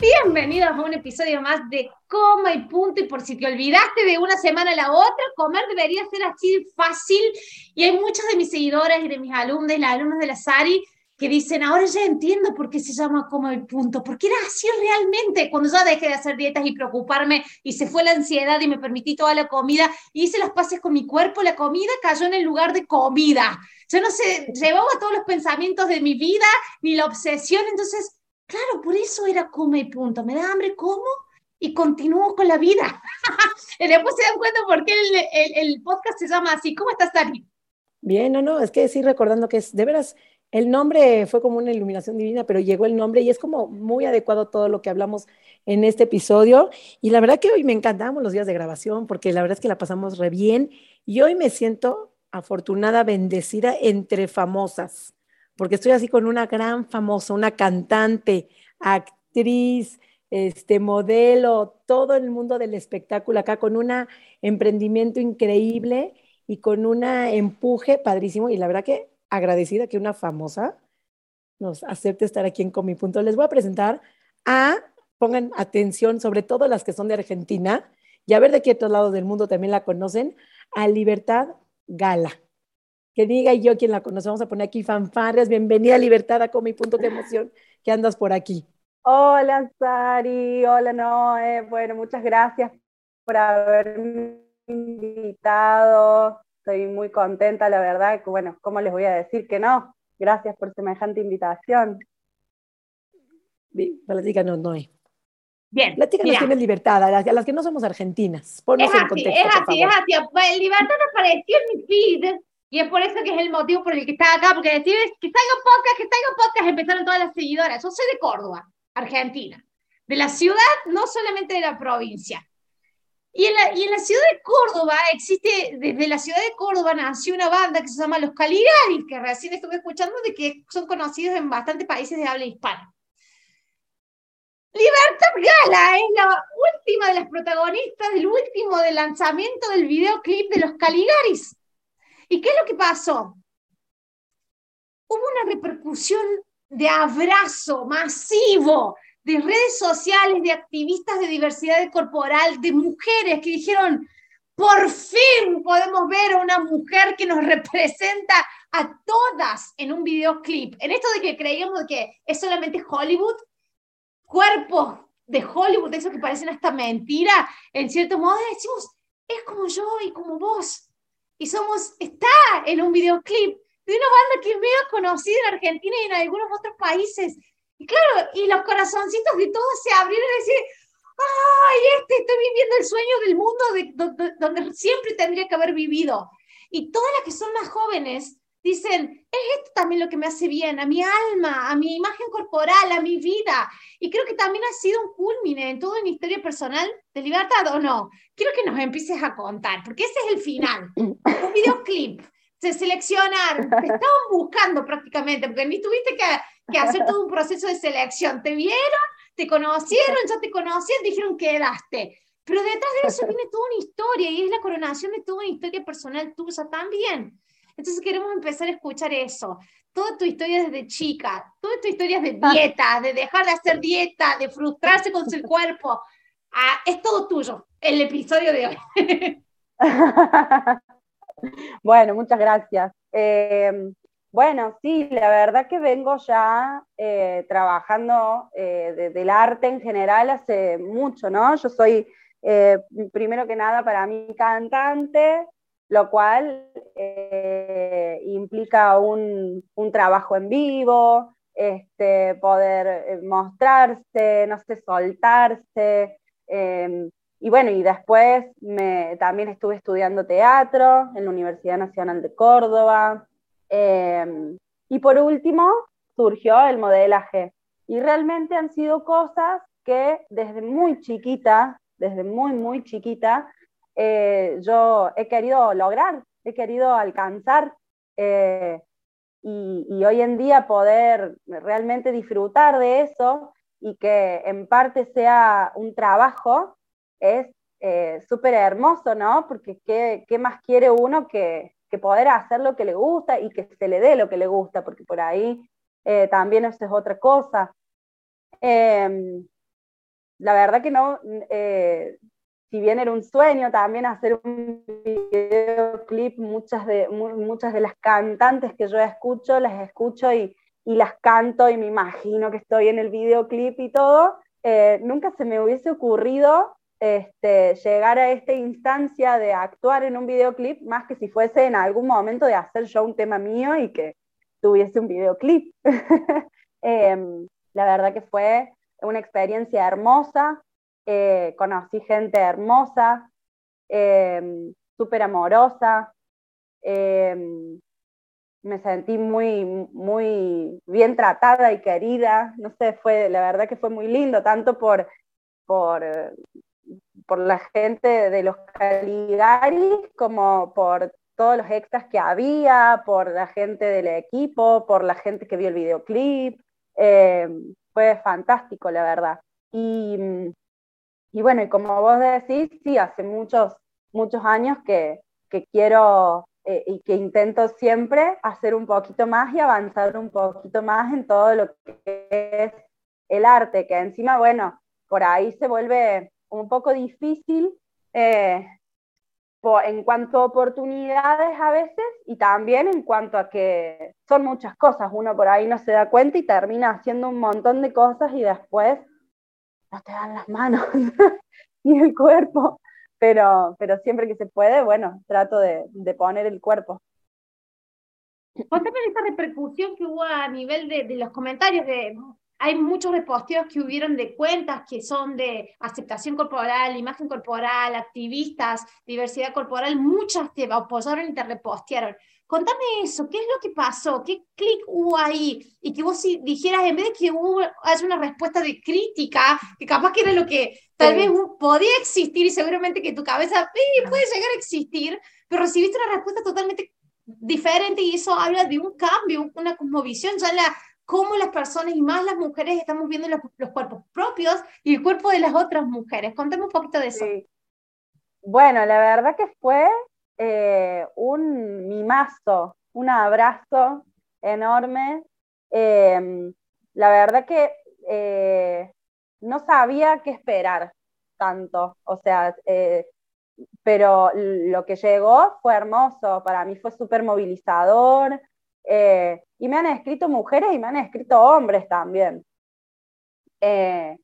Bienvenidos a un episodio más de Coma y Punto. Y por si te olvidaste de una semana a la otra, comer debería ser así fácil. Y hay muchos de mis seguidoras y de mis alumnos, las alumnas de la SARI, que dicen, ahora ya entiendo por qué se llama Coma y Punto, porque era así realmente. Cuando ya dejé de hacer dietas y preocuparme y se fue la ansiedad y me permití toda la comida hice los pases con mi cuerpo, la comida cayó en el lugar de comida. Yo no sé, llevaba todos los pensamientos de mi vida ni la obsesión, entonces Claro, por eso era come y punto. Me da hambre, como y continúo con la vida. y después se dan cuenta por qué el, podcast se llama así. ¿Cómo estás, Dani? Bien, no, no, es que sí recordando que es, de veras, el nombre fue como una iluminación divina, pero llegó el nombre y es como muy adecuado todo lo que hablamos en este episodio. Y la verdad que hoy me encantamos los días de grabación porque la verdad es que la pasamos re bien y hoy me siento afortunada, bendecida entre famosas porque estoy así con una gran famosa, una cantante, actriz, este modelo, todo el mundo del espectáculo acá con un emprendimiento increíble y con un empuje padrísimo y la verdad que agradecida que una famosa nos acepte estar aquí en Comi Punto. Les voy a presentar a, pongan atención, sobre todo las que son de Argentina y a ver de qué otros lados del mundo también la conocen, a Libertad Gala que diga y yo quien la conoce, vamos a poner aquí fanfarrias, bienvenida Libertad a Comi Punto, qué emoción que andas por aquí. Hola Sari, hola Noé, bueno, muchas gracias por haberme invitado, estoy muy contenta, la verdad, que bueno, ¿cómo les voy a decir que no? Gracias por semejante invitación. Platícanos, Noé. Bien. Platícanos quién es Libertad, a las, que no somos argentinas. Ponnos es en contexto, es así, es así. Libertad apareció en mi feed y es por eso que es el motivo por el que está acá, porque decir que salga podcast, que salga podcast, empezaron todas las seguidoras. Yo soy de Córdoba, Argentina, de la ciudad, no solamente de la provincia. Y en, la, y en la ciudad de Córdoba existe, desde la ciudad de Córdoba nació una banda que se llama Los Caligaris, que recién estuve escuchando de que son conocidos en bastantes países de habla hispana. Libertad Gala es la última de las protagonistas del último del lanzamiento del videoclip de Los Caligaris. ¿Y qué es lo que pasó? Hubo una repercusión de abrazo masivo de redes sociales, de activistas de diversidad corporal, de mujeres que dijeron, por fin podemos ver a una mujer que nos representa a todas en un videoclip. En esto de que creíamos que es solamente Hollywood, cuerpos de Hollywood, de esos que parecen hasta mentira, en cierto modo decimos, es como yo y como vos y somos, está en un videoclip de una banda que es medio conocida en Argentina y en algunos otros países. Y claro, y los corazoncitos de todos se abrieron y decir, ¡ay, este, estoy viviendo el sueño del mundo de, donde siempre tendría que haber vivido! Y todas las que son más jóvenes dicen, es esto también lo que me hace bien, a mi alma, a mi imagen corporal, a mi vida. Y creo que también ha sido un culmine en toda mi historia personal de libertad, ¿o no? Quiero que nos empieces a contar, porque ese es el final. Un videoclip, se seleccionaron, te estaban buscando prácticamente, porque ni tuviste que, que hacer todo un proceso de selección. Te vieron, te conocieron, ya te conocían, dijeron quedaste. Pero detrás de eso viene toda una historia y es la coronación de toda una historia personal tuya también. Entonces queremos empezar a escuchar eso. Toda tu historia desde chica, toda tu historia de ah. dieta, de dejar de hacer dieta, de frustrarse con su cuerpo. Ah, es todo tuyo, el episodio de hoy. bueno, muchas gracias. Em, bueno, sí, la verdad que vengo ya eh, trabajando eh, del arte en general hace mucho, ¿no? Yo soy, eh, primero que nada, para mí cantante, lo cual eh, implica un, trabajo en vivo, este, poder eh, mostrarse, no sé, soltarse. Em, y bueno, y después me, también estuve estudiando teatro en la Universidad Nacional de Córdoba. Em, y por último, surgió el modelaje. Y realmente han sido cosas que desde muy chiquita, desde muy, muy chiquita, eh, yo he querido lograr, he querido alcanzar. Eh, y, hoy en día poder realmente disfrutar de eso y que en parte sea un trabajo es eh, súper hermoso, ¿no? Porque ¿qué, ¿qué, más quiere uno que, que, poder hacer lo que le gusta y que se le dé lo que le gusta? Porque por ahí también eso es otra cosa. Em, la verdad que no, si bien era un sueño también hacer un videoclip, muchas de, muchas de las cantantes que yo escucho, las escucho y, y las canto y me imagino que estoy en el videoclip y todo, eh, nunca se me hubiese ocurrido este, llegar a esta instancia de actuar en un videoclip, más que si fuese en algún momento de hacer yo un tema mío y que tuviese un videoclip. Em, la verdad que fue una experiencia hermosa, eh, conocí gente hermosa, em, súper amorosa, em, me sentí muy, muy bien tratada y querida, no sé, fue, la verdad que fue muy lindo, tanto por, por, por la gente de los Caligaris como por todos los extras que había, por la gente del equipo, por la gente que vio el videoclip. Em, fue fantástico, la verdad. Y, y, bueno, y como vos decís, sí, hace muchos, muchos años que, que quiero eh, y que intento siempre hacer un poquito más y avanzar un poquito más en todo lo que es el arte, que encima, bueno, por ahí se vuelve un poco difícil eh, en cuanto a oportunidades a veces y también en cuanto a que son muchas cosas, uno por ahí no se da cuenta y termina haciendo un montón de cosas y después no te dan las manos ni el cuerpo, pero, pero siempre que se puede, bueno, trato de, de poner el cuerpo. Contame esa repercusión que hubo a nivel de, los comentarios de hay muchos reposteos que hubieron de cuentas que son de aceptación corporal, imagen corporal, activistas, diversidad corporal, muchas te apoyaron y te repostearon. Contame eso, ¿qué es lo que pasó? ¿Qué clic hubo ahí? Y que vos dijeras, en vez de que hubo, haya una respuesta de crítica, que capaz que era lo que tal vez podía existir y seguramente que tu cabeza puede llegar a existir, pero recibiste una respuesta totalmente diferente y eso habla de un cambio, una cosmovisión ya la cómo las personas y más las mujeres estamos viendo los, cuerpos propios y el cuerpo de las otras mujeres. Contame un poquito de eso. Bueno, la verdad que fue eh, un mimazo, un abrazo enorme. Em, la verdad que eh, no sabía qué esperar tanto, o sea, eh, pero lo que llegó fue hermoso, para mí fue súper movilizador, y me han escrito mujeres y me han escrito hombres también,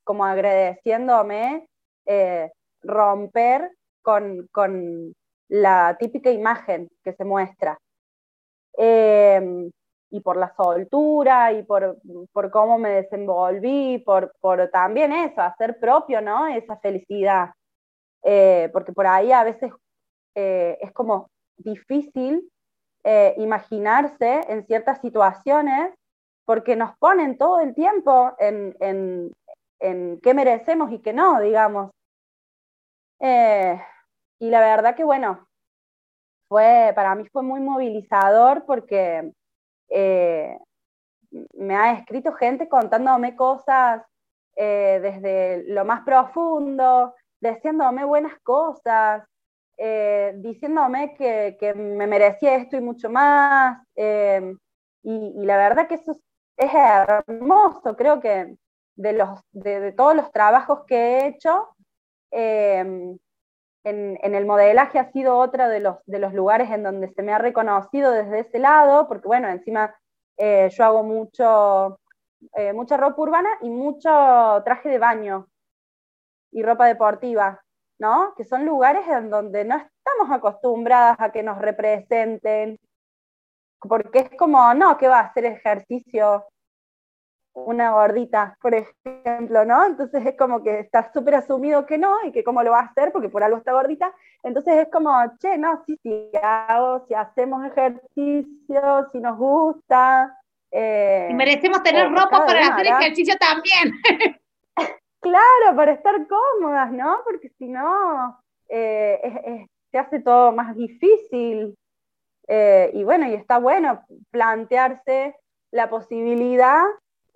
como agradeciéndome romper con, con, la típica imagen que se muestra. y por la soltura y por, por cómo me desenvolví, por, por, también eso, hacer propio, ¿no? Esa felicidad. porque por ahí a veces es como difícil eh, imaginarse en ciertas situaciones porque nos ponen todo el tiempo en, en, qué merecemos y qué no, digamos. Eh, y la verdad que bueno, fue, para mí fue muy movilizador porque eh, me ha escrito gente contándome cosas desde lo más profundo, deseándome buenas cosas, eh, diciéndome que, que, me merecía esto y mucho más. Eh, y, la verdad que eso es, hermoso, creo que de, los, de, todos los trabajos que he hecho, eh, en, el modelaje ha sido otro de los, de los lugares en donde se me ha reconocido desde ese lado, porque bueno, encima yo hago mucho, mucha ropa urbana y mucho traje de baño y ropa deportiva. ¿no? Que son lugares en donde no estamos acostumbradas a que nos representen, porque es como, no, que va a hacer ejercicio una gordita, por ejemplo, ¿no? Entonces es como que está súper asumido que no y que cómo lo va a hacer porque por algo está gordita. Entonces es como, che, no, sí, sí, hago, si hacemos ejercicio, si nos gusta. Eh, y merecemos tener ropa para hacer ejercicio también. Claro, para estar cómodas, ¿no? Porque si no, eh, se hace todo más difícil. Eh, y bueno, y está bueno plantearse la posibilidad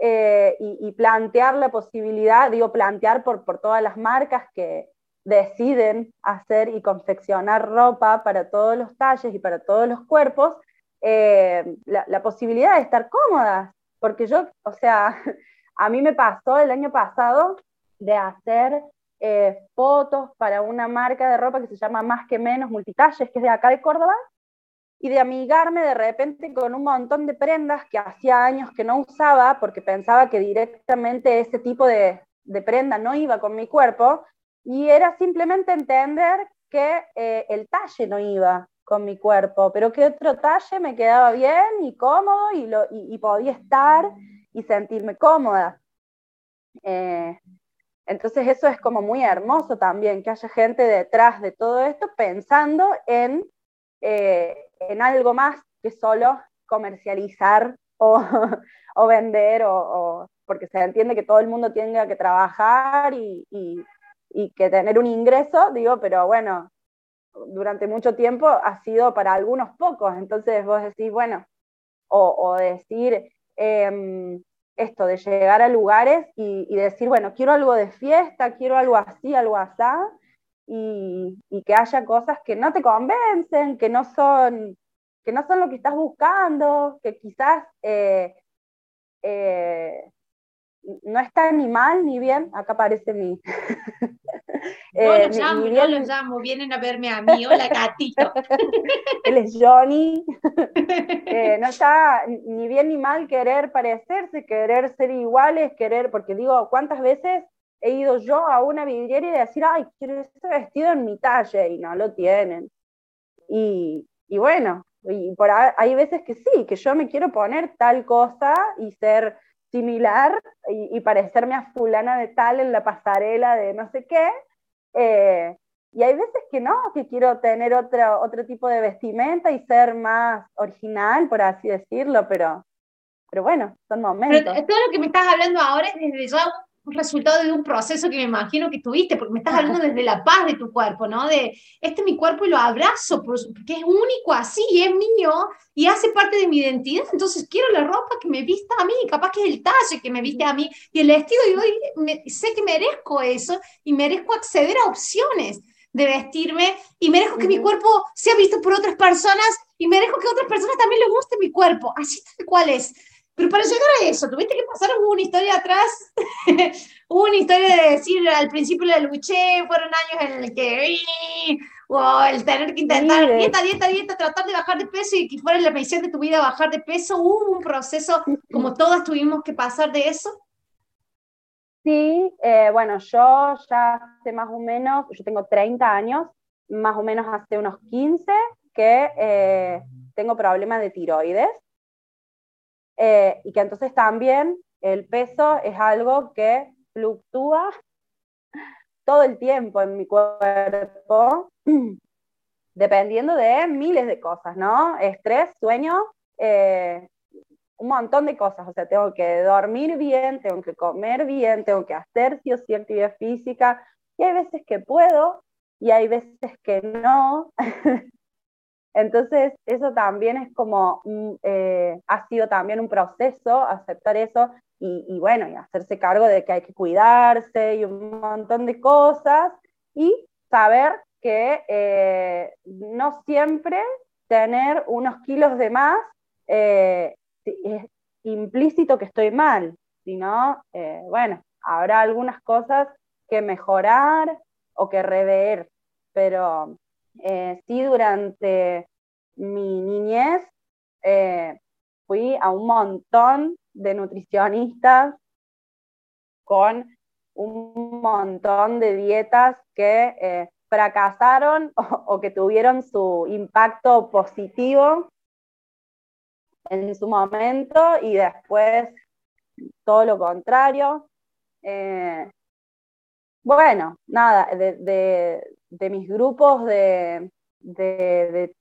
eh, y, plantear la posibilidad, digo, plantear por, por todas las marcas que deciden hacer y confeccionar ropa para todos los talles y para todos los cuerpos, eh, la, posibilidad de estar cómodas. Porque yo, o sea, a mí me pasó el año pasado de hacer fotos para una marca de ropa que se llama Más que Menos Multitalles, que es de acá de Córdoba, y de amigarme de repente con un montón de prendas que hacía años que no usaba porque pensaba que directamente ese tipo de, prenda no iba con mi cuerpo y era simplemente entender que eh, el talle no iba con mi cuerpo, pero que otro talle me quedaba bien y cómodo y, lo, y, podía estar y sentirme cómoda. Eh, entonces eso es como muy hermoso también, que haya gente detrás de todo esto pensando en eh, en algo más que solo comercializar o, o vender, o, porque se entiende que todo el mundo tenga que trabajar y, y, que tener un ingreso, digo, pero bueno, durante mucho tiempo ha sido para algunos pocos, entonces vos decís, bueno, o, decir em, esto de llegar a lugares y, y, decir, bueno, quiero algo de fiesta, quiero algo así, algo así, y, que haya cosas que no te convencen, que no son, que no son lo que estás buscando, que quizás eh, eh, no está ni mal ni bien, acá aparece mi... No eh, lo llamo, no lo llamo, vienen a verme a mí, hola gatito. Él es Johnny. no está ni bien ni mal querer parecerse, querer ser iguales, querer, porque digo, ¿cuántas veces he ido yo a una vidriera y decir, ay, quiero ese vestido en mi talla, y no lo tienen. Y, y bueno, y por hay veces que sí, que yo me quiero poner tal cosa y ser similar y, parecerme a fulana de tal en la pasarela de no sé qué. Eh, y hay veces que no, que quiero tener otro, otro tipo de vestimenta y ser más original, por así decirlo, pero, pero bueno, son momentos. todo lo que me estás hablando ahora es desde ya un resultado de un proceso que me imagino que tuviste, porque me estás hablando desde la paz de tu cuerpo, ¿no? De, este es mi cuerpo y lo abrazo, porque es único así, y es mío, y hace parte de mi identidad, entonces quiero la ropa que me vista a mí, capaz que es el talle que me viste a mí, y el estilo, y hoy sé que merezco eso, y merezco acceder a opciones de vestirme, y merezco que mi cuerpo sea visto por otras personas, y merezco que otras personas también les guste mi cuerpo, así tal cual es. Pero para llegar a eso, tuviste que pasar una historia atrás, una historia de decir, al principio la luché, fueron años en el que, o el tener que intentar dieta, dieta, dieta, tratar de bajar de peso y que fuera la misión de tu vida bajar de peso, hubo un proceso como todas tuvimos que pasar de eso. Sí, eh, bueno, yo ya hace más o menos, yo tengo 30 años, más o menos hace unos 15 que eh, tengo problemas de tiroides. Eh, y que entonces también el peso es algo que fluctúa todo el tiempo en mi cuerpo, dependiendo de miles de cosas, ¿no? Estrés, sueño, eh, un montón de cosas, o sea, tengo que dormir bien, tengo que comer bien, tengo que hacer sí o sí actividad física, y hay veces que puedo y hay veces que no, Entonces, eso también es como, eh, ha sido también un proceso, aceptar eso y, bueno, y hacerse cargo de que hay que cuidarse y un montón de cosas y saber que eh, no siempre tener unos kilos de más eh, es implícito que estoy mal, sino, bueno, habrá algunas cosas que mejorar o que rever, pero eh, sí, durante mi niñez eh, fui a un montón de nutricionistas con un montón de dietas que eh, fracasaron o, que tuvieron su impacto positivo en su momento y después todo lo contrario. bueno, nada, de, de mis grupos de, de,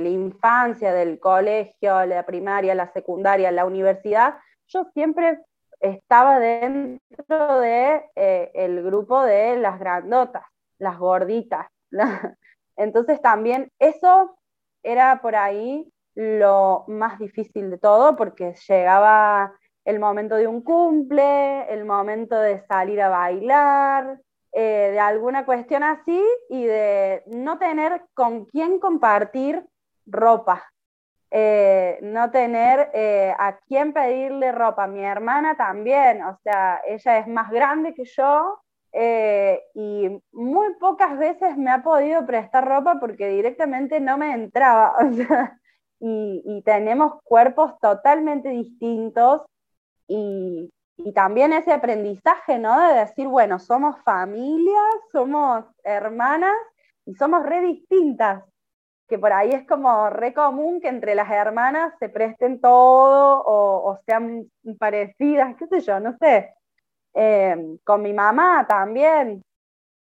la infancia, del colegio, la primaria, la secundaria, la universidad, yo siempre estaba dentro de eh, el grupo de las grandotas, las gorditas. Entonces también eso era por ahí lo más difícil de todo porque llegaba el momento de un cumple, el momento de salir a bailar, eh, de alguna cuestión así y de no tener con quién compartir ropa, eh, no tener eh, a quién pedirle ropa. Mi hermana también, o sea, ella es más grande que yo y muy pocas veces me ha podido prestar ropa porque directamente no me entraba. y, tenemos cuerpos totalmente distintos y, y también ese aprendizaje, ¿no? De decir, bueno, somos familia, somos hermanas y somos re distintas, que por ahí es como re común que entre las hermanas se presten todo o, sean parecidas, qué sé yo, no sé. Em, con mi mamá también,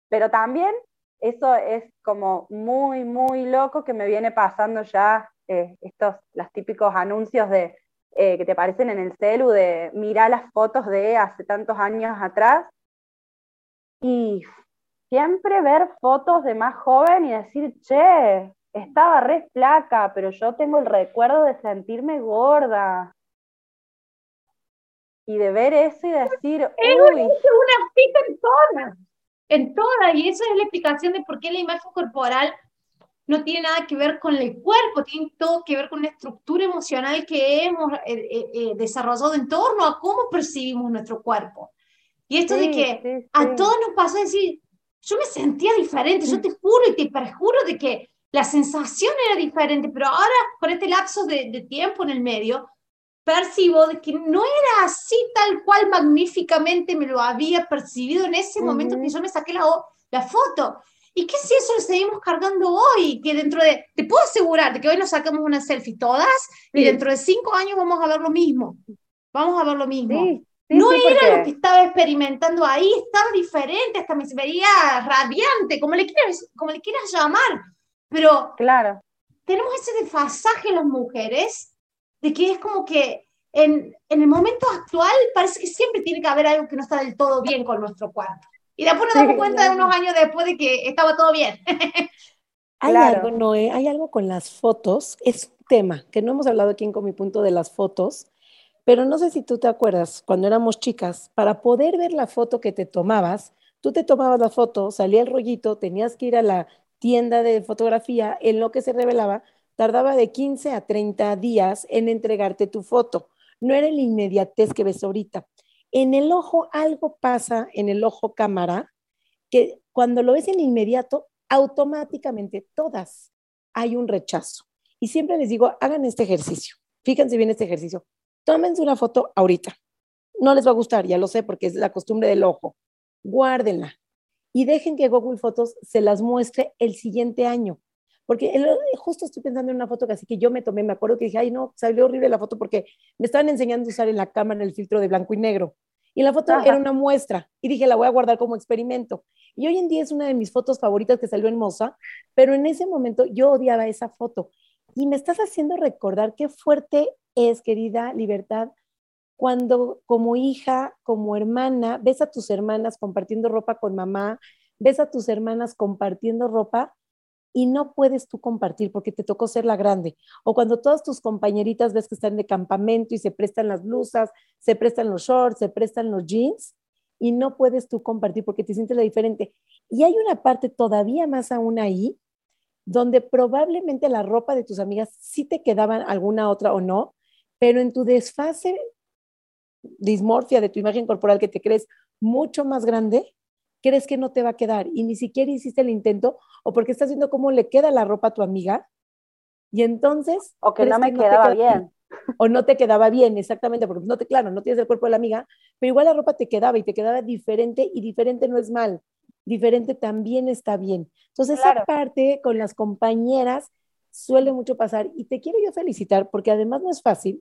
pero también eso es como muy, muy loco que me viene pasando ya eh, estos, los típicos anuncios de eh, que te aparecen en el celu de mirar las fotos de hace tantos años atrás y siempre ver fotos de más joven y decir, che, estaba re flaca, pero yo tengo el recuerdo de sentirme gorda. Y de ver eso y decir, es una cita en todas, en todas, y eso es la explicación de por qué la imagen corporal no tiene nada que ver con el cuerpo, tiene todo que ver con la estructura emocional que hemos eh, eh, eh, desarrollado en torno a cómo percibimos nuestro cuerpo. Y esto de que a todos nos pasó a decir, yo me sentía diferente, yo te juro y te perjuro de que la sensación era diferente, pero ahora con este lapso de, tiempo en el medio, percibo de que no era así tal cual magníficamente me lo había percibido en ese momento que yo me saqué la, la foto. ¿Y qué si eso lo seguimos cargando hoy? Que dentro de, te puedo asegurar de que hoy nos sacamos una selfie todas y dentro de cinco años vamos a ver lo mismo. Vamos a ver lo mismo. no era lo que estaba experimentando ahí, estaba diferente, hasta me veía radiante, como le quieras, como le quieras llamar. Pero claro. tenemos ese desfasaje las mujeres de que es como que en, en el momento actual parece que siempre tiene que haber algo que no está del todo bien con nuestro cuerpo. Y después nos damos cuenta de unos años después de que estaba todo bien. hay algo, Noé, hay algo con las fotos, es un tema que no hemos hablado aquí en Con mi punto de las fotos, pero no sé si tú te acuerdas, cuando éramos chicas, para poder ver la foto que te tomabas, tú te tomabas la foto, salía el rollito, tenías que ir a la tienda de fotografía, en lo que se revelaba, tardaba de 15 a 30 días en entregarte tu foto. No era la inmediatez que ves ahorita. En el ojo algo pasa en el ojo cámara que cuando lo ves en inmediato, automáticamente todas hay un rechazo. Y siempre les digo, hagan este ejercicio. Fíjense bien este ejercicio. Tómense una foto ahorita. No les va a gustar, ya lo sé, porque es la costumbre del ojo. Guárdenla y dejen que Google Fotos se las muestre el siguiente año. Porque justo estoy pensando en una foto que así que yo me tomé, me acuerdo que dije, ay no, salió horrible la foto porque me estaban enseñando a usar en la cámara el filtro de blanco y negro. Y la foto era una muestra y dije, la voy a guardar como experimento. Y hoy en día es una de mis fotos favoritas que salió en Moza, pero en ese momento yo odiaba esa foto. Y me estás haciendo recordar qué fuerte es, querida Libertad, cuando como hija, como hermana, ves a tus hermanas compartiendo ropa con mamá, ves a tus hermanas compartiendo ropa y no puedes tú compartir porque te tocó ser la grande. O cuando todas tus compañeritas ves que están de campamento y se prestan las blusas, se prestan los shorts, se prestan los jeans y no puedes tú compartir porque te sientes la diferente. Y hay una parte todavía más aún ahí donde probablemente la ropa de tus amigas sí te quedaban alguna otra o no, pero en tu desfase dismorfia de tu imagen corporal que te crees mucho más grande, crees que no te va a quedar y ni siquiera hiciste el intento o porque estás viendo cómo le queda la ropa a tu amiga y entonces... O que no me quedaba bien. O no te quedaba bien, exactamente, porque no te, claro, no tienes el cuerpo de la amiga, pero igual la ropa te quedaba y te quedaba diferente y diferente no es mal, diferente también está bien. Entonces esa parte con las compañeras suele mucho pasar y te quiero yo felicitar porque además no es fácil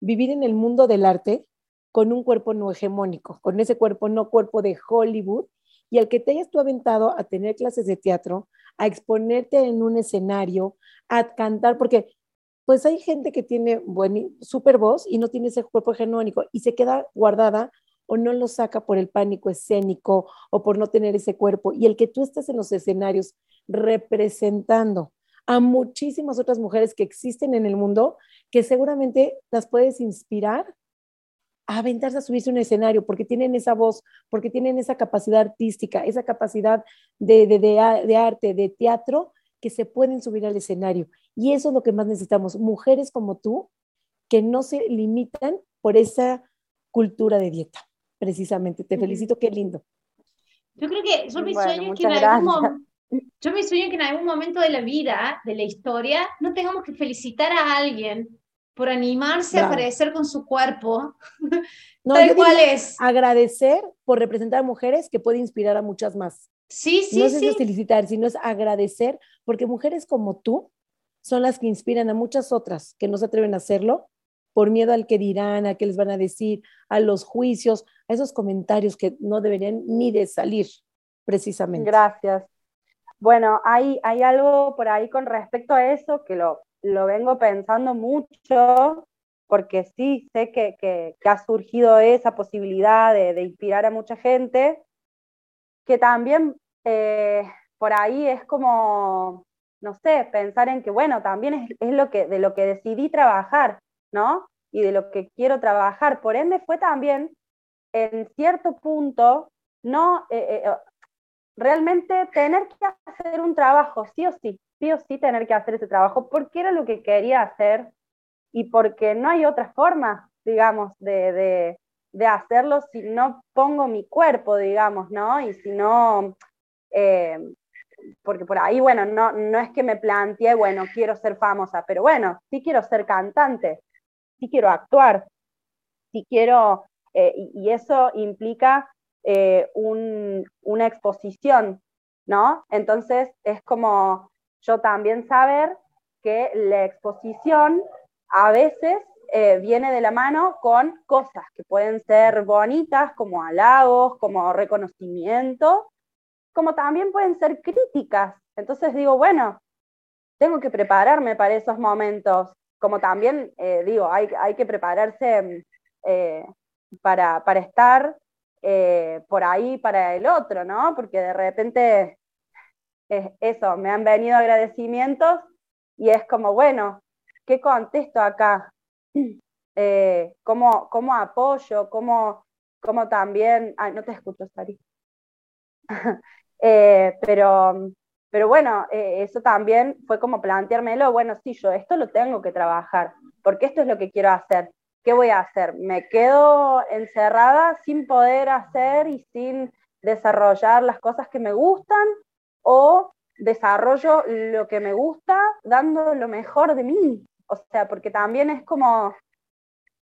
vivir en el mundo del arte con un cuerpo no hegemónico, con ese cuerpo no cuerpo de Hollywood y al que te hayas tú aventado a tener clases de teatro, a exponerte en un escenario, a cantar, porque pues hay gente que tiene super voz y no tiene ese cuerpo hegemónico y se queda guardada o no lo saca por el pánico escénico o por no tener ese cuerpo. Y el que tú estés en los escenarios representando a muchísimas otras mujeres que existen en el mundo que seguramente las puedes inspirar a aventarse a subirse a un escenario porque tienen esa voz, porque tienen esa capacidad artística, esa capacidad de, de, de arte, de teatro, que se pueden subir al escenario. Y eso es lo que más necesitamos, mujeres como tú que no se limitan por esa cultura de dieta, precisamente. Te felicito, qué lindo. Yo creo que yo me sueño que en algún yo me sueño que en algún momento de la vida, de la historia, no tengamos que felicitar a alguien por animarse a aparecer con su cuerpo. No, tal cual es. Agradecer por representar a mujeres que puede inspirar a muchas más. Sí, sí, no es sí. felicitar, sino es agradecer, porque mujeres como tú son las que inspiran a muchas otras que no se atreven a hacerlo por miedo al que dirán, a qué les van a decir, a los juicios, a esos comentarios que no deberían ni de salir, precisamente. Gracias. Bueno, hay, hay algo por ahí con respecto a eso que lo, lo vengo pensando mucho, porque sí sé que, que, ha surgido esa posibilidad de, inspirar a mucha gente, que también eh, por ahí es como, no sé, pensar en que, bueno, también es, es, lo que, de lo que decidí trabajar, ¿no? Y de lo que quiero trabajar. Por ende, fue también, en cierto punto, no, eh, eh, realmente tener que hacer un trabajo, sí o sí, sí tener que hacer ese trabajo, porque era lo que quería hacer y porque no hay otra forma, digamos, de, de, de hacerlo si no pongo mi cuerpo, digamos, ¿no? Y si no, eh, porque por ahí, bueno, no, no es que me planteé, bueno, quiero ser famosa, pero bueno, sí quiero ser cantante, sí quiero actuar, sí quiero, eh, y, eso implica eh, una exposición, ¿no? Entonces es como yo también saber que la exposición a veces eh, viene de la mano con cosas que pueden ser bonitas, como halagos, como reconocimiento, como también pueden ser críticas. Entonces digo, bueno, tengo que prepararme para esos momentos, como también eh, digo, hay, hay, que prepararse eh, para, para, estar por ahí para el otro, ¿no? Porque de repente es eso, me han venido agradecimientos y es como, bueno, ¿qué contesto acá? ¿cómo, ¿cómo, apoyo? ¿Cómo, cómo también... Ay, no te escucho, Sari. pero pero bueno, eh, eso también fue como planteármelo, bueno, sí, yo esto lo tengo que trabajar, porque esto es lo que quiero hacer. ¿Qué voy a hacer? ¿Me quedo encerrada sin poder hacer y sin desarrollar las cosas que me gustan? ¿O desarrollo lo que me gusta dando lo mejor de mí? O sea, porque también es como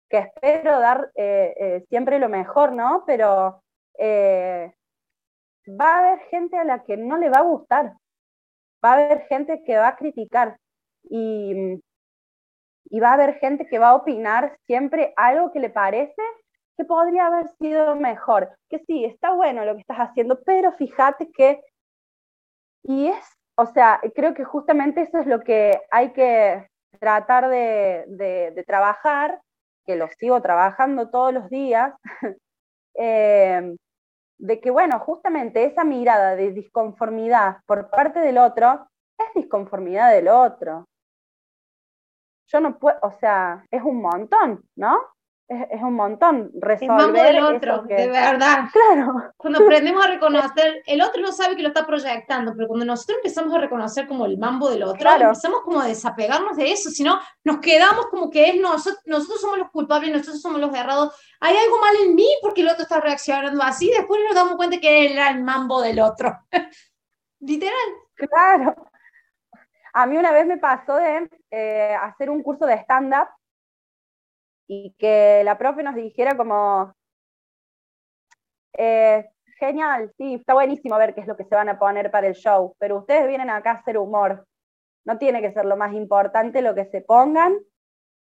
que espero dar eh, eh, siempre lo mejor, ¿no? Pero va a haber gente a la que no le va a gustar va a haber gente que va a criticar y, y va a haber gente que va a opinar siempre algo que le parece que podría haber sido mejor, que sí, está bueno lo que estás haciendo, pero fíjate que, y es, o sea, creo que justamente eso es lo que hay que tratar de, trabajar, que lo sigo trabajando todos los días, eh, de que, bueno, justamente esa mirada de disconformidad por parte del otro es disconformidad del otro. Yo no puedo, o sea, es un montón, ¿no? Es, un montón resolver. El otro, de verdad. Claro. Cuando aprendemos a reconocer, el otro no sabe que lo está proyectando, pero cuando nosotros empezamos a reconocer como el mambo del otro, empezamos como a desapegarnos de eso, sino nos quedamos como que es nosotros, nosotros somos los culpables, nosotros somos los errados, hay algo mal en mí porque el otro está reaccionando así, después nos damos cuenta que era el mambo del otro. Literal. Claro. A mí una vez me pasó de eh, hacer un curso de stand-up y que la profe nos dijera como, eh, genial, sí, está buenísimo ver qué es lo que se van a poner para el show, pero ustedes vienen acá a hacer humor. No tiene que ser lo más importante lo que se pongan,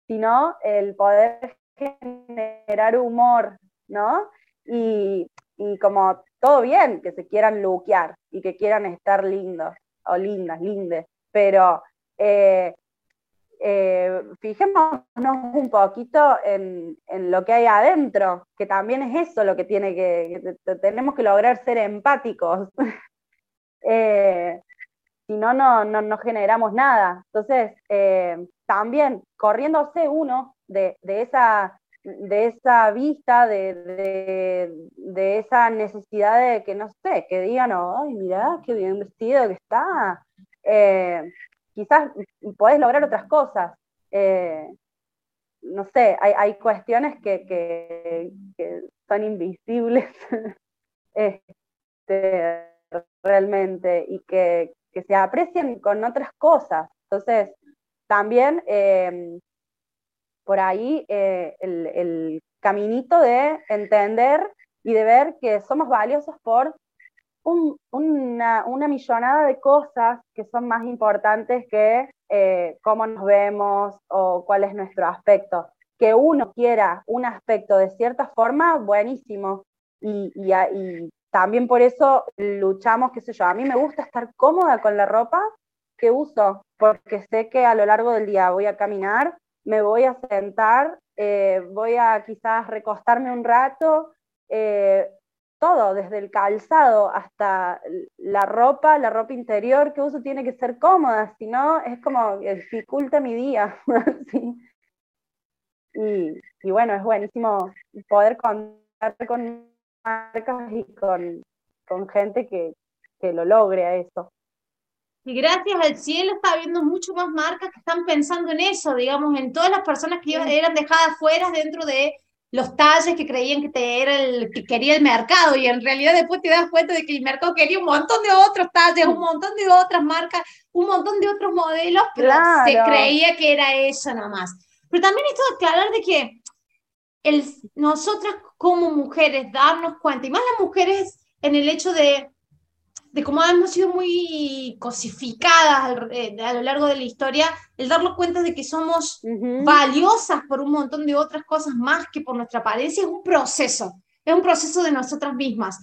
sino el poder generar humor, ¿no? Y, y como todo bien que se quieran luquear y que quieran estar lindos o lindas, lindes, pero eh, eh, fijémonos un poquito en, lo que hay adentro, que también es eso lo que tiene que, tenemos que lograr ser empáticos. Eh, si no, no, no, generamos nada. Entonces, eh, también corriéndose uno de, esa, de esa vista, de, esa necesidad de que, no sé, que digan, ay, mira, qué bien vestido que está. Quizás podés lograr otras cosas. Eh, no sé, hay, cuestiones que, son invisibles este, realmente y que, se aprecian con otras cosas. Entonces, también em, por ahí eh, el, caminito de entender y de ver que somos valiosos por una, millonada de cosas que son más importantes que eh, cómo nos vemos o cuál es nuestro aspecto. Que uno quiera un aspecto de cierta forma, buenísimo. Y, también por eso luchamos, qué sé yo, a mí me gusta estar cómoda con la ropa que uso, porque sé que a lo largo del día voy a caminar, me voy a sentar, eh, voy a quizás recostarme un rato, eh, todo, desde el calzado hasta la ropa, la ropa interior que uso tiene que ser cómoda, si no es como dificulta mi día. y, bueno, es buenísimo poder contar con marcas y con, con gente que, que lo logre a eso. Y gracias al cielo está habiendo mucho más marcas que están pensando en eso, digamos, en todas las personas que eran dejadas fuera dentro de los talles que creían que te era el que quería el mercado y en realidad después te das cuenta de que el mercado quería un montón de otros talles, un montón de otras marcas, un montón de otros modelos, pero se creía que era eso nomás. Pero también esto de aclarar de que el, nosotras como mujeres darnos cuenta, y más las mujeres en el hecho de de cómo hemos sido muy cosificadas eh, a lo largo de la historia, el darnos cuenta de que somos valiosas por un montón de otras cosas más que por nuestra apariencia, es un proceso, es un proceso de nosotras mismas,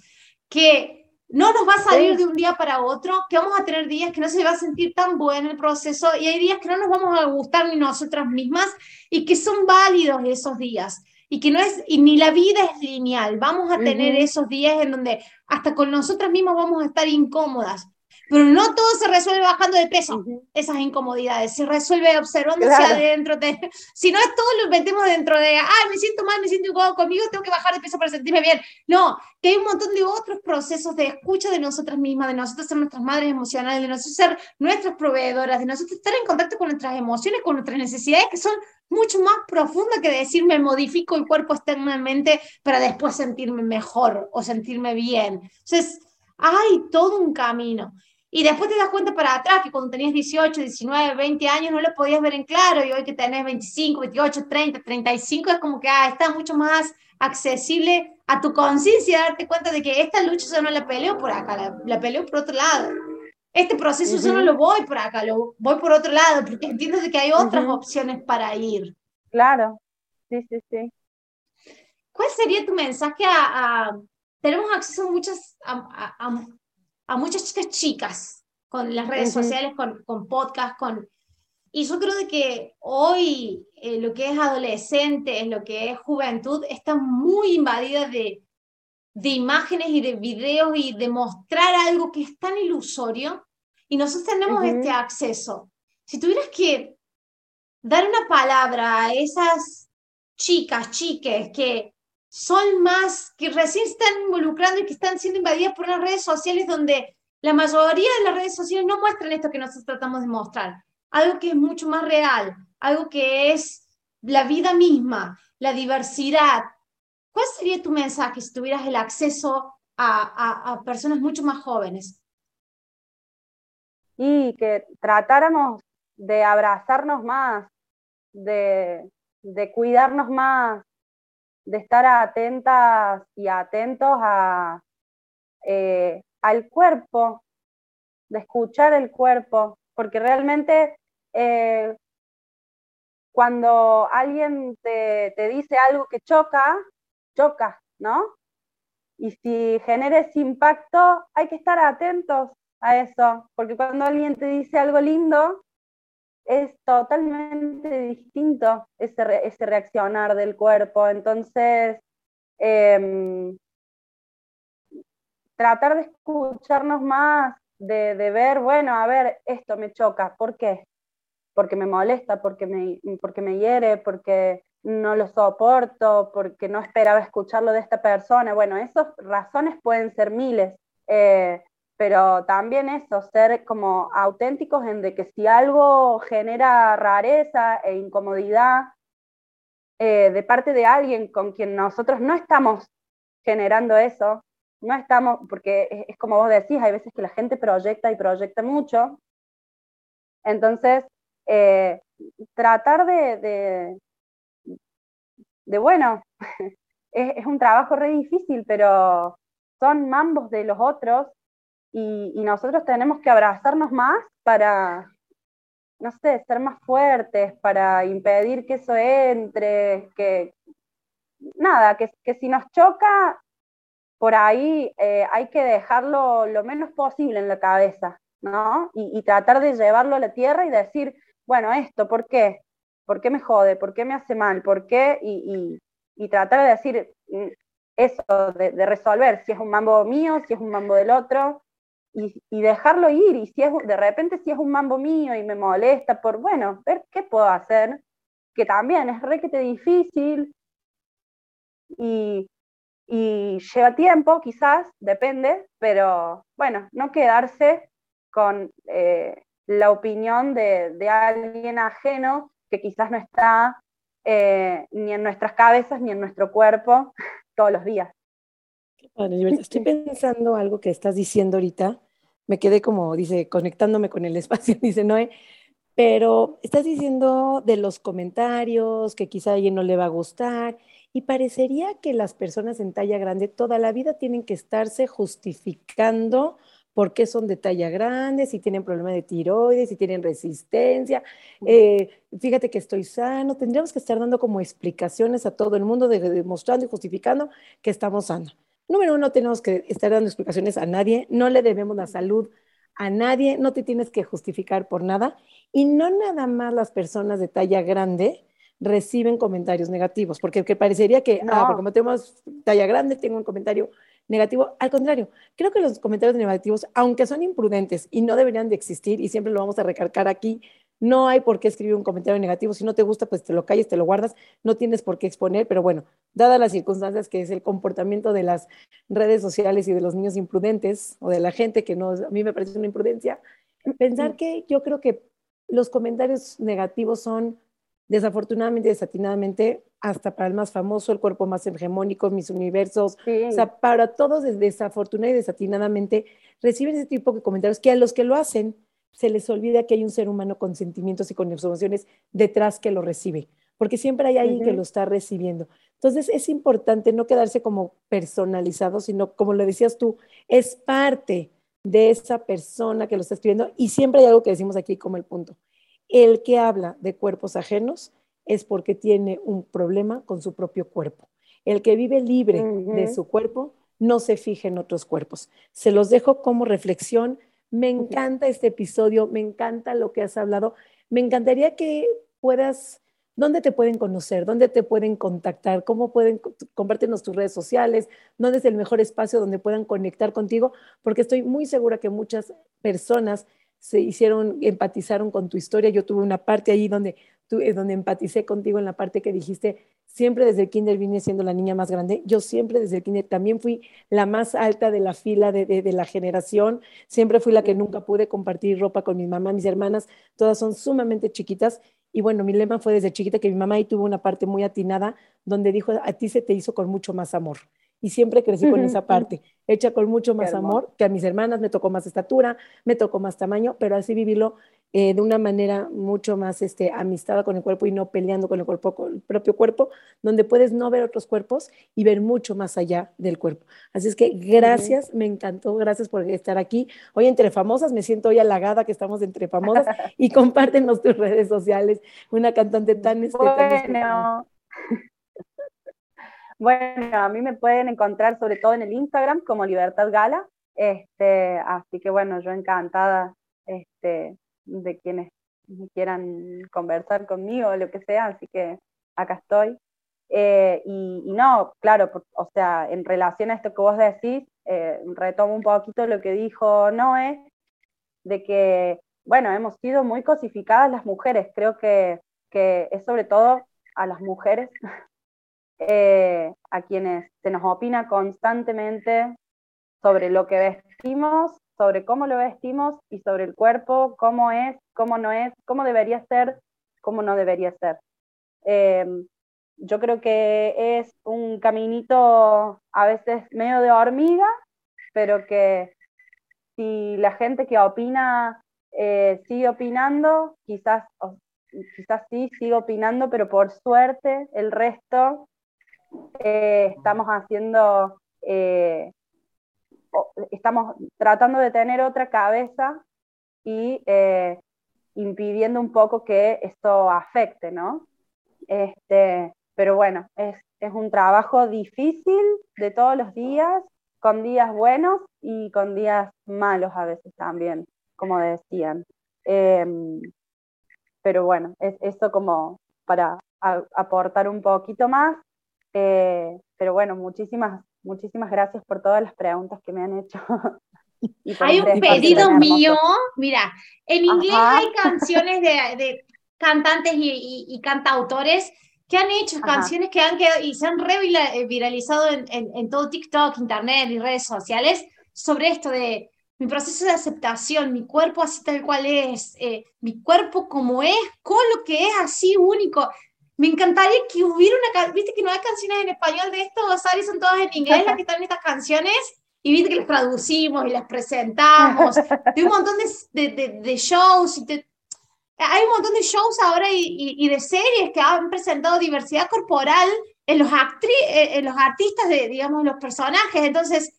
que no nos va a salir de un día para otro, que vamos a tener días que no se va a sentir tan bueno el proceso y hay días que no nos vamos a gustar ni nosotras mismas y que son válidos esos días y que no es, y ni la vida es lineal, vamos a tener esos días en donde hasta con nosotras mismas vamos a estar incómodas, pero no todo se resuelve bajando de peso, esas incomodidades, se resuelve observando hacia adentro, si no es todo lo metemos dentro de, ay, me siento mal, me siento incómodo conmigo, tengo que bajar de peso para sentirme bien, no, que hay un montón de otros procesos de escucha de nosotras mismas, de nosotros ser nuestras madres emocionales, de nosotros ser nuestras proveedoras, de nosotros estar en contacto con nuestras emociones, con nuestras necesidades que son mucho más profunda que decir me modifico el cuerpo externamente para después sentirme mejor o sentirme bien. Entonces, hay todo un camino. Y después te das cuenta para atrás que cuando tenías 18, 19, 20 años no lo podías ver en claro y hoy que tenés 25, 28, 30, 35 es como que ah, está mucho más accesible a tu conciencia darte cuenta de que esta lucha yo no la peleo por acá, la, la peleo por otro lado este proceso yo no lo voy por acá, lo voy por otro lado, porque entiendo de que hay otras opciones para ir. Claro, sí, sí, sí. ¿Cuál sería tu mensaje a, tenemos acceso a muchas, a, a, muchas chicas chicas con las redes sociales, con, con podcast, con... Y yo creo de que hoy eh, lo que es adolescente, lo que es juventud, está muy invadida de, de imágenes y de videos y de mostrar algo que es tan ilusorio y nosotros tenemos este acceso. Si tuvieras que dar una palabra a esas chicas, chiques que son más, que recién están involucrando y que están siendo invadidas por las redes sociales donde la mayoría de las redes sociales no muestran esto que nosotros tratamos de mostrar, algo que es mucho más real, algo que es la vida misma, la diversidad, ¿Cuál sería tu mensaje si tuvieras el acceso a, personas mucho más jóvenes? Y que tratáramos de abrazarnos más, de, cuidarnos más, de estar atentas y atentos a, eh, al cuerpo, de escuchar el cuerpo, porque realmente eh, cuando alguien te, te, dice algo que choca, choca, ¿no? Y si genera impacto, hay que estar atentos a eso, porque cuando alguien te dice algo lindo, es totalmente distinto ese, ese reaccionar del cuerpo. Entonces, em, tratar de escucharnos más de, ver, bueno, a ver, esto me choca, ¿por qué? Porque me molesta, porque me, porque me hiere, porque no lo soporto, porque no esperaba escucharlo de esta persona. Bueno, esas razones pueden ser miles, eh, pero también eso, ser como auténticos en de que si algo genera rareza e incomodidad eh, de parte de alguien con quien nosotros no estamos generando eso, no estamos, porque es, como vos decís, hay veces que la gente proyecta y proyecta mucho. Entonces, eh, tratar de, de, bueno, es, un trabajo re difícil, pero son mambos de los otros y, y nosotros tenemos que abrazarnos más para, no sé, ser más fuertes, para impedir que eso entre, que nada, que, que si nos choca, por ahí eh, hay que dejarlo lo menos posible en la cabeza, ¿no? Y, tratar de llevarlo a la tierra y decir, bueno, esto, ¿por qué? ¿Por qué me jode? ¿Por qué me hace mal? ¿Por qué? Y, tratar de decir mm, eso, de, resolver si es un mambo mío, si es un mambo del otro, y, dejarlo ir. Y si es, de repente si es un mambo mío y me molesta, por, bueno, ver qué puedo hacer, que también es requete difícil, y, lleva tiempo, quizás, depende, pero bueno, no quedarse con eh, la opinión de, alguien ajeno que quizás no está eh, ni en nuestras cabezas ni en nuestro cuerpo todos los días. Estoy pensando algo que estás diciendo ahorita. Me quedé como, dice, conectándome con el espacio, dice Noé, pero estás diciendo de los comentarios que quizá a alguien no le va a gustar y parecería que las personas en talla grande toda la vida tienen que estarse justificando por qué son de talla grande, si tienen problema de tiroides, si tienen resistencia. Eh, fíjate que estoy sano. Tendríamos que estar dando como explicaciones a todo el mundo, demostrando y justificando que estamos sanos. Número uno, tenemos que estar dando explicaciones a nadie. No le debemos la salud a nadie. No te tienes que justificar por nada. Y no nada más las personas de talla grande reciben comentarios negativos, porque parecería que, ah, porque como tenemos talla grande, tengo un comentario negativo. Al contrario, creo que los comentarios negativos, aunque son imprudentes y no deberían de existir, y siempre lo vamos a recalcar aquí, no hay por qué escribir un comentario negativo. Si no te gusta, pues te lo calles, te lo guardas, no tienes por qué exponer, pero bueno, dadas las circunstancias que es el comportamiento de las redes sociales y de los niños imprudentes o de la gente que no, a mí me parece una imprudencia, pensar que yo creo que los comentarios negativos son desafortunadamente, desatinadamente, hasta para el más famoso, el cuerpo más hegemónico, mis universos, o sea, para todos desafortunadamente y desatinadamente reciben ese tipo de comentarios que a los que lo hacen se les olvida que hay un ser humano con sentimientos y con emociones detrás que lo recibe, porque siempre hay alguien que lo está recibiendo. Entonces es importante no quedarse como personalizado, sino como lo decías tú, es parte de esa persona que lo está escribiendo y siempre hay algo que decimos aquí como el punto el que habla de cuerpos ajenos es porque tiene un problema con su propio cuerpo. El que vive libre de su cuerpo no se fija en otros cuerpos. Se los dejo como reflexión. Me encanta este episodio, me encanta lo que has hablado. Me encantaría que puedas, ¿dónde te pueden conocer? ¿Dónde te pueden contactar? ¿Cómo pueden compartirnos tus redes sociales? ¿Dónde es el mejor espacio donde puedan conectar contigo? Porque estoy muy segura que muchas personas se hicieron, empatizaron con tu historia. Yo tuve una parte ahí donde, eh, donde empaticé contigo en la parte que dijiste, siempre desde el kinder vine siendo la niña más grande. Yo siempre desde el kinder también fui la más alta de la fila de, de, la generación. Siempre fui la que nunca pude compartir ropa con mi mamá, mis hermanas, todas son sumamente chiquitas. Y bueno, mi lema fue desde chiquita que mi mamá ahí tuvo una parte muy atinada donde dijo, a ti se te hizo con mucho más amor y siempre crecí con esa parte, hecha con mucho más amor, que a mis hermanas me tocó más estatura, me tocó más tamaño, pero así vivirlo eh, de una manera mucho más este, amistada con el cuerpo y no peleando con el, cuerpo, con el propio cuerpo, donde puedes no ver otros cuerpos y ver mucho más allá del cuerpo. Así es que gracias, me encantó, gracias por estar aquí. Hoy entre famosas, me siento hoy halagada que estamos entre famosas y compártenos tus redes sociales, una cantante tan... Este, bueno. Bueno, a mí me pueden encontrar sobre todo en el Instagram como Libertad Gala, este, así que bueno, yo encantada este, de quienes quieran conversar conmigo o lo que sea, así que acá estoy. Eh, y, no, claro, o sea, en relación a esto que vos decís, eh, retomo un poquito lo que dijo Noé, de que, bueno, hemos sido muy cosificadas las mujeres. Creo que, que es sobre todo a las mujeres eh, a quienes se nos opina constantemente sobre lo que vestimos, sobre cómo lo vestimos y sobre el cuerpo, cómo es, cómo no es, cómo debería ser, cómo no debería ser. Eh, yo creo que es un caminito a veces medio de hormiga, pero que si la gente que opina eh, sigue opinando, quizás, quizás sí sigue opinando, pero por suerte el resto eh, estamos haciendo, eh, estamos tratando de tener otra cabeza y impidiendo un poco que esto afecte, ¿no? Este, pero bueno, es, es un trabajo difícil de todos los días, con días buenos y con días malos a veces también, como decían. Em, pero bueno, es eso como para aportar un poquito más. Eh, pero bueno, muchísimas, muchísimas gracias por todas las preguntas que me han hecho. hay un pedido mío, mira, en inglés hay canciones de, de cantantes y, y, y, cantautores que han hecho canciones que han quedado y se han reviralizado en, en, todo TikTok, Internet y redes sociales sobre esto de mi proceso de aceptación, mi cuerpo así tal cual es, eh, mi cuerpo como es, con lo que es así único. Me encantaría que hubiera una, viste que no hay canciones en español de esto, Sari, son todas en inglés las que están en estas canciones, y viste que las traducimos y las presentamos, de un montón de, de, de shows y te, hay un montón de shows ahora y, de series que han presentado diversidad corporal en los, actri eh, en los artistas, de, digamos, los personajes. Entonces,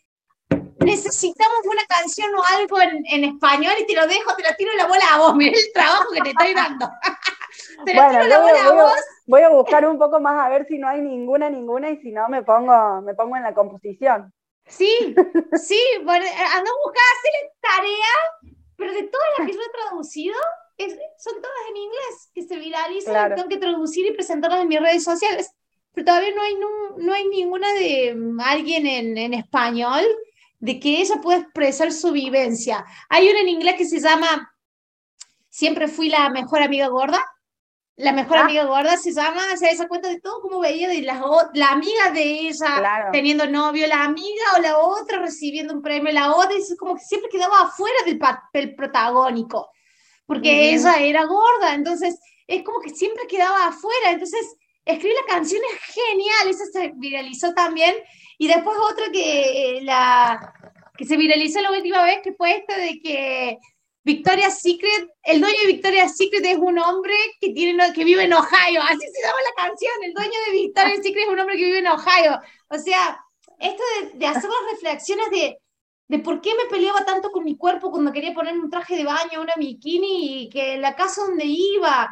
necesitamos una canción o algo en, en, español y te lo dejo, te lo tiro la bola a vos. Mira el trabajo que te estoy dando. te lo tiro la bola a vos. Voy a buscar un poco más a ver si no hay ninguna, ninguna, y si no, me pongo, me pongo en la composición. Sí, sí, bueno, ando a buscar, hacer tarea, pero de todas las que yo he traducido, son todas en inglés, que se viralizan, tengo que traducir y presentarlas en mis redes sociales, pero todavía no hay, no, hay ninguna de mm, alguien en, en, español de que ella pueda expresar su vivencia. Hay una en inglés que se llama Siempre fui la mejor amiga gorda. La mejor ah. amiga gorda se llama, se da cuenta de todo como veía de la, la amiga de ella teniendo novio, la amiga o la otra recibiendo un premio, la otra, es como que siempre quedaba afuera del papel protagónico porque ella era gorda, entonces es como que siempre quedaba afuera, entonces escribir la canción es genial, esa se viralizó también, y después otra que, eh, la, que se viralizó la última vez, que fue esta de que Victoria's Secret, el dueño de Victoria's Secret es un hombre que, tiene, que vive en Ohio, así se llama la canción, el dueño de Victoria's Secret es un hombre que vive en Ohio, o sea, esto de, de hacer las reflexiones de de por qué me peleaba tanto con mi cuerpo cuando quería ponerme un traje de baño, una bikini, y que la casa donde iba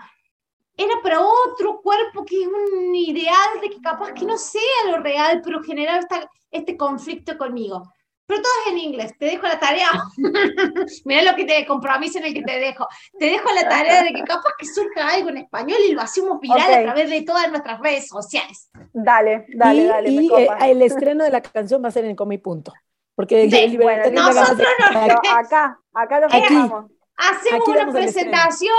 era para otro cuerpo que es un ideal de que capaz que no sea lo real, pero generaba este conflicto conmigo. Pero todo es en inglés, te dejo la tarea. Mira lo que te compromiso en el que te dejo. Te dejo la tarea de que capaz que surja algo en español y lo hacemos viral a través de todas nuestras redes sociales. Dale, dale, dale. Y eh, el estreno de la canción va a ser en Comi Punto. Porque bueno, nosotros no, acá, acá lo dejamos. Hacemos una presentación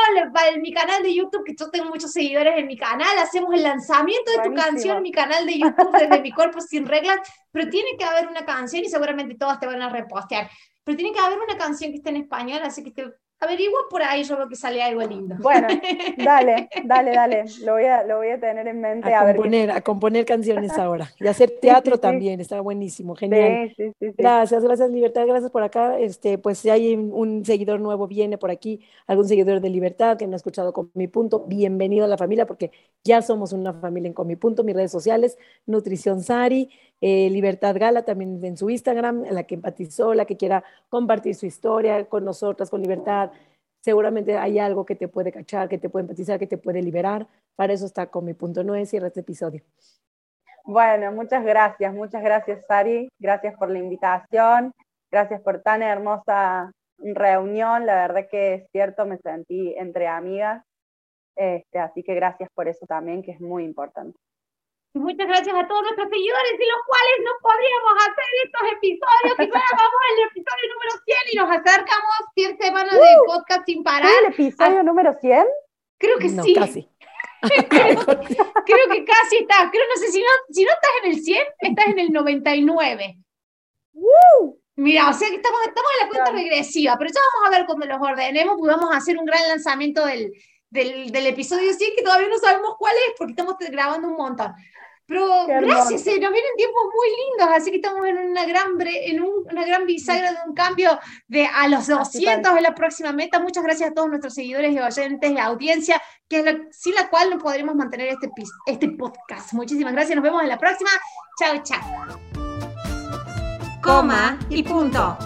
en mi canal de YouTube, que yo tengo muchos seguidores en mi canal, hacemos el lanzamiento de tu canción en mi canal de YouTube desde mi cuerpo sin reglas, pero tiene que haber una canción y seguramente todas te van a repostear, pero tiene que haber una canción que esté en español, así que te, averigua por ahí, yo creo que sale algo lindo. Bueno, dale, dale, dale, lo voy a, lo voy a tener en mente. A, componer, a componer canciones ahora y hacer teatro también, está buenísimo, genial. Gracias, gracias Libertad, gracias por acá. Este, pues si hay un seguidor nuevo viene por aquí, algún seguidor de Libertad que no ha escuchado con mi punto, bienvenido a la familia porque ya somos una familia en con mi punto, mis redes sociales, Nutrición Sari, eh, Libertad Gala también en su Instagram, la que empatizó, la que quiera compartir su historia con nosotras, con Libertad. Seguramente hay algo que te puede cachar, que te puede empatizar, que te puede liberar. Para eso está con mi punto nueve, cierra este episodio. Bueno, muchas gracias, muchas gracias Sari, gracias por la invitación, gracias por tan hermosa reunión, la verdad que es cierto, me sentí entre amigas, este, así que gracias por eso también, que es muy importante. Muchas gracias a todos nuestros seguidores, sin los cuales no podríamos hacer estos episodios, que ya vamos el episodio número 100 y nos acercamos 100 semanas de Uh. podcast sin parar. ¿El episodio número 100? Creo que No, sí. casi. creo, creo que casi está. Creo, no sé, si no, si no estás en el 100, estás en el 99. Mira, o sea que estamos, estamos en la cuenta regresiva, pero ya vamos a ver cuando los ordenemos, vamos a hacer un gran lanzamiento del, del, del episodio 100, que todavía no sabemos cuál es, porque estamos grabando un montón. Pero gracias, eh, nos vienen tiempos muy lindos, así que estamos en una gran, bre- en un- una gran bisagra de un cambio de a los 200 es la próxima meta. Muchas gracias a todos nuestros seguidores y oyentes y audiencia, que es la, sin la cual no podremos mantener este, este podcast. Muchísimas gracias, nos vemos en la próxima. Chao, chao. Coma y punto.